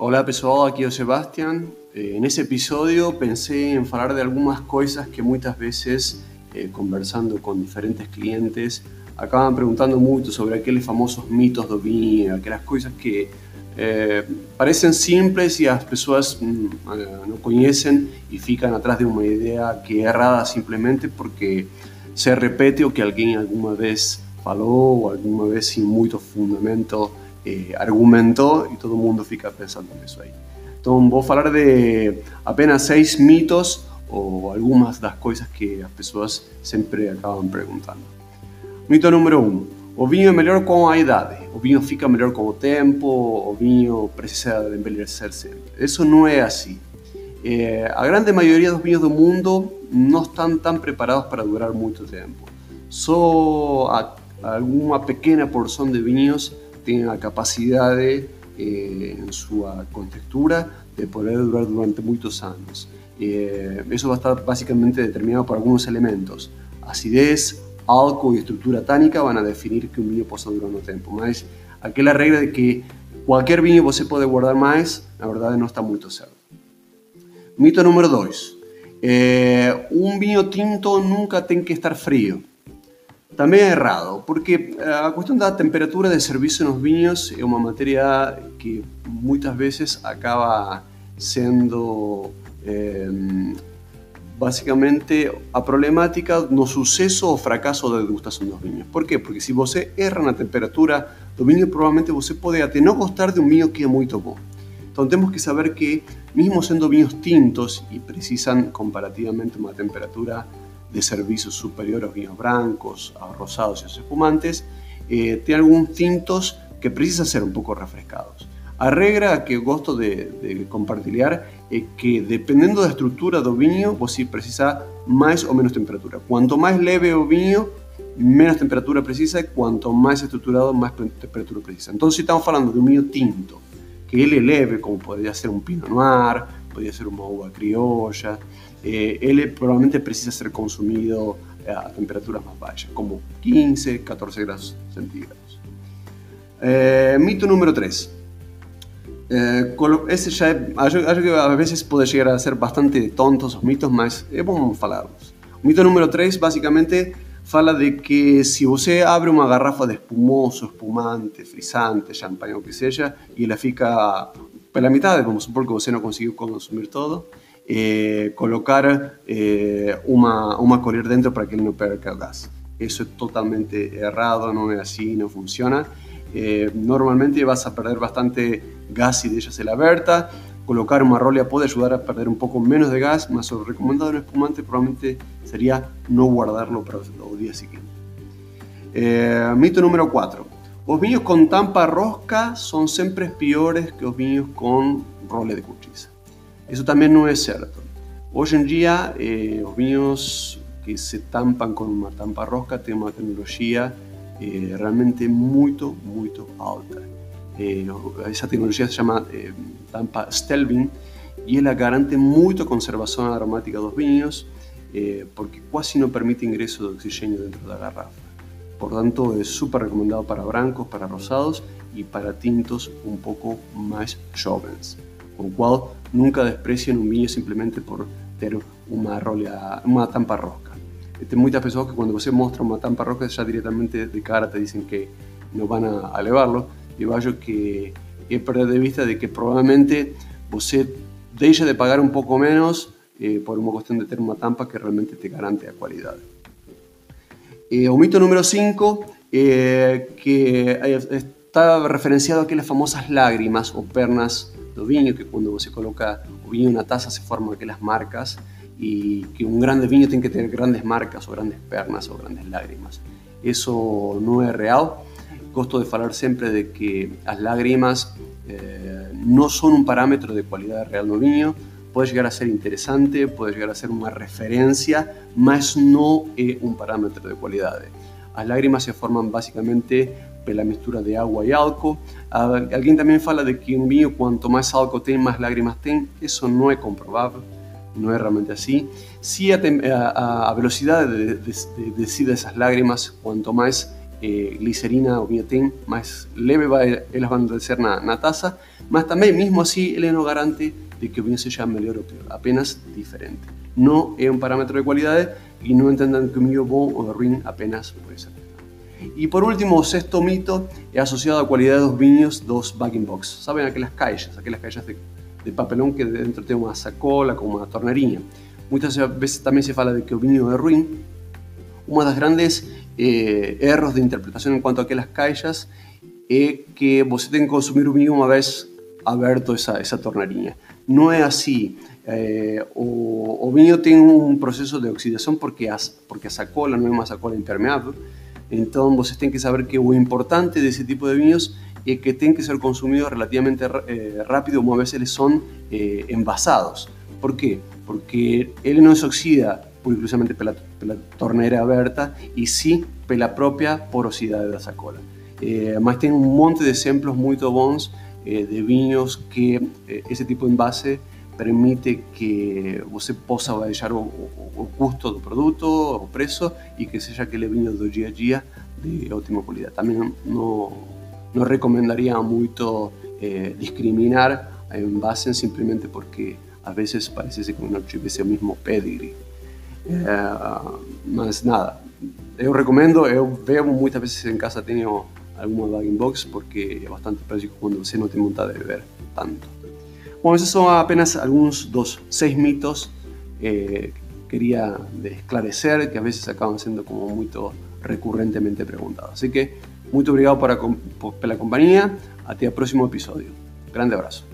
Olá pessoal, aqui é o Sebastian. Eh, nesse episódio pensei em falar de algumas coisas que muitas vezes, eh, conversando com diferentes clientes, acabam perguntando muito sobre aqueles famosos mitos do vinho, aquelas coisas que eh, parecem simples e as pessoas mm, não conhecem e ficam atrás de uma ideia que é errada simplesmente porque se repete o que alguém alguma vez falou ou alguma vez sem muito fundamento eh, argumentou e todo mundo fica pensando nisso aí. Então vou falar de apenas seis mitos ou algumas das coisas que as pessoas sempre acabam perguntando. Mito número um: o vinho é melhor com a idade. O vinho fica melhor com o tempo. O vinho precisa envelhecer sempre. Isso não é assim. Eh, a grande maioria dos vinhos do mundo não estão tão preparados para durar muito tempo. Só a, alguma pequena porção de vinhos tem a capacidade eh, em sua contextura de poder durar durante muitos anos. Eh, isso vai estar basicamente determinado por alguns elementos. Acidez, álcool e estrutura tánica vão a definir que um vinho possa durar no tempo. Mas aquela regra de que qualquer vinho você pode guardar mais, na verdade não está muito certo. Mito número 2. Eh, um vinho tinto nunca tem que estar frio. Também é errado, porque eh, a questão da temperatura de serviço nos vinhos é uma matéria que muitas vezes acaba sendo eh, basicamente a problemática no sucesso ou fracasso da degustação dos vinhos. Por quê? Porque se você erra na temperatura do vinho, provavelmente você pode até não gostar de um vinho que é muito bom. Então temos que saber que, mesmo sendo vinhos tintos e precisam comparativamente uma temperatura de servicio superior a los vinos blancos, a rosados y a espumantes, eh, tiene algunos tintos que precisan ser un poco refrescados. A regra que gosto de, de compartilhar é que dependendo da estrutura do vinho, você precisa mais ou menos temperatura. Quanto mais leve o vinho, menos temperatura precisa, e quanto mais estruturado, mais temperatura precisa. Então, se estamos falando de um vinho tinto, que ele é leve, como poderia ser um Pinot Noir, poderia ser uma uva criolla, eh, ele provavelmente precisa ser consumido eh, a temperaturas más bajas, como 15, 14 grados centígrados. Eh, mito número 3. Eh, acho, acho, que a vezes pode chegar a ser bastante tontos os mitos, mas é bom falarlos. Mito número 3 basicamente fala de que se você abre uma garrafa de espumoso, espumante, frisante, champanhe, o que seja, e ela fica pela metade, vamos supor que você não conseguiu consumir todo, eh, colocar eh, uma, uma colher dentro para que ele não perca gás. Isso é totalmente errado, não é assim, não funciona. Eh, normalmente vas a perder bastante gás se deixas ela aberta. Colocar uma rolha pode ajudar a perder um pouco menos de gás, mas o recomendado no espumante provavelmente seria não guardarlo para o dia seguinte. Eh, mito número 4. Os vinhos com tampa rosca são sempre piores que os vinhos com rolha de cortiça. Isso também não é certo. Hoje em dia, eh, os vinhos que se tampam com uma tampa rosca têm uma tecnologia eh, realmente muito, muito alta. Eh, essa tecnologia se chama eh, tampa Stelvin e ela garante muito a conservação aromática dos vinhos eh, porque quase não permite ingresso de oxigênio dentro da garrafa. Portanto, é super recomendado para brancos, para rosados e para tintos um pouco mais jovens. Con qual nunca desprecien un vinho simplesmente por ter uma, rolha, uma tampa rosca. Tem muitas pessoas que quando você mostra uma tampa rosca já diretamente de cara te dizem que não vão a, levá-lo. Eu acho que é perder de vista de que provavelmente você deixa de pagar um pouco menos eh, por uma questão de ter uma tampa que realmente te garante a qualidade. Eh, o mito número 5 eh, que está referenciado aquelas famosas lágrimas ou pernas do vinho, que quando você coloca o vinho na taça se formam aquelas marcas e que um grande vinho tem que ter grandes marcas ou grandes pernas ou grandes lágrimas. Isso não é real. Gosto de falar sempre de que as lágrimas eh, não são um parâmetro de qualidade real no vinho. Pode chegar a ser interessante, pode chegar a ser uma referência, mas não é um parâmetro de qualidade. As lágrimas se formam basicamente la mistura de agua y álcool. Alguien también fala de que un vino cuanto más álcool tiene, más lágrimas tiene. Eso no es comprobable, no es realmente así. Sí a, a, a de, de, de, de, esas lágrimas, cuanto más eh, glicerina o biotin mais leve vai, elas vão descer na, na taça, mas também, mesmo assim, ele não garante de que o vinho seja melhor ou pior, apenas diferente. Não é um parâmetro de qualidade e não entendam que o vinho é bom ou ruim apenas por essa questão. E por último, o sexto mito é associado à qualidade dos vinhos dos bagging box. Sabem aquelas caixas, aquelas caixas de, de papelão que dentro tem uma sacola com uma torneirinha. Muitas vezes também se fala de que o vinho é ruim. Uma das grandes eh, erros de interpretación en cuanto a aquelas caixas é que você tem que consumir o vinho uma vez aberto essa, essa torneirinha. Não é assim. Eh, o, o, vinho tem um processo de oxidação porque, as, porque a sacola não é uma sacola impermeável. Então você tem que saber que o importante desse tipo de vinhos é que tem que ser consumido relativamente eh, rápido uma vez eles são eh, envasados. Por quê? Porque ele não se oxida exclusivamente pela, pela torneira aberta e sim pela própria porosidade da sacola. Eh, mas tem um monte de exemplos muito bons eh, de vinhos que eh, esse tipo de envase permite que você possa baixar o, o, o, custo do produto, o preço e que seja aquele vinho do dia a dia de ótima qualidade. Também não, não recomendaria muito eh, discriminar a envase simplesmente porque às vezes parece que não tivesse o mesmo pedigree. É, mas nada, eu recomendo, eu bebo muitas vezes em casa, tenho alguma bag in box porque é bastante prático quando você não tem vontade de beber tanto. Bom, esses são apenas alguns dos seis mitos eh, que queria esclarecer, que a vezes acabam sendo como muito recorrentemente perguntados. Así que muito obrigado para, pela companhia, até o próximo episódio. Grande abraço.